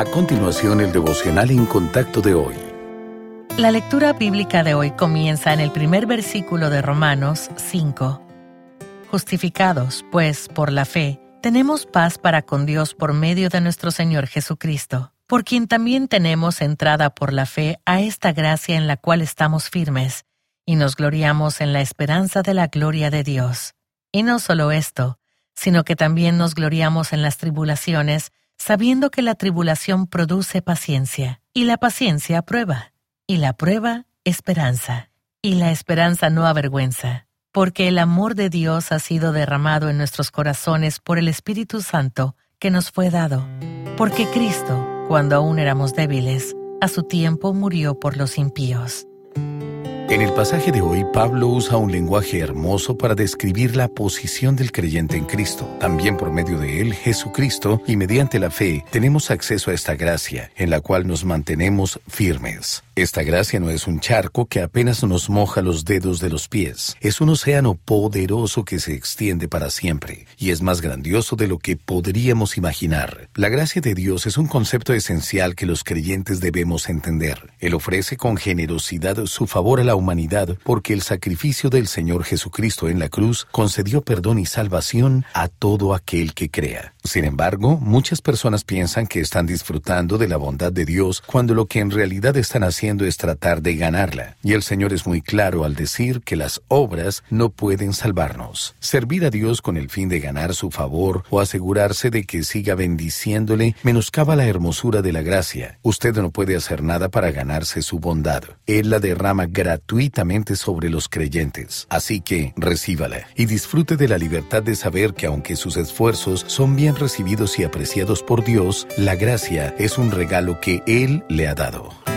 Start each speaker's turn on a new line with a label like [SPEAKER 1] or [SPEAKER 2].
[SPEAKER 1] A continuación, el devocional en contacto de hoy.
[SPEAKER 2] La lectura bíblica de hoy comienza en el primer versículo de Romanos 5. Justificados, pues, por la fe, tenemos paz para con Dios por medio de nuestro Señor Jesucristo, por quien también tenemos entrada por la fe a esta gracia en la cual estamos firmes, y nos gloriamos en la esperanza de la gloria de Dios. Y no solo esto, sino que también nos gloriamos en las tribulaciones, sabiendo que la tribulación produce paciencia, y la paciencia prueba, y la prueba esperanza, y la esperanza no avergüenza, porque el amor de Dios ha sido derramado en nuestros corazones por el Espíritu Santo que nos fue dado, porque Cristo, cuando aún éramos débiles, a su tiempo murió por los impíos.
[SPEAKER 1] En el pasaje de hoy, Pablo usa un lenguaje hermoso para describir la posición del creyente en Cristo. También por medio de él, Jesucristo, y mediante la fe, tenemos acceso a esta gracia, en la cual nos mantenemos firmes. Esta gracia no es un charco que apenas nos moja los dedos de los pies. Es un océano poderoso que se extiende para siempre, y es más grandioso de lo que podríamos imaginar. La gracia de Dios es un concepto esencial que los creyentes debemos entender. Él ofrece con generosidad su favor a la humanidad porque el sacrificio del Señor Jesucristo en la cruz concedió perdón y salvación a todo aquel que crea. Sin embargo, muchas personas piensan que están disfrutando de la bondad de Dios cuando lo que en realidad están haciendo es tratar de ganarla. Y el Señor es muy claro al decir que las obras no pueden salvarnos. Servir a Dios con el fin de ganar su favor o asegurarse de que siga bendiciéndole menoscaba la hermosura de la gracia. Usted no puede hacer nada para ganarse su bondad. Él la derrama gratuitamente sobre los creyentes. Así que recíbala y disfrute de la libertad de saber que aunque sus esfuerzos son bien recibidos y apreciados por Dios, la gracia es un regalo que Él le ha dado.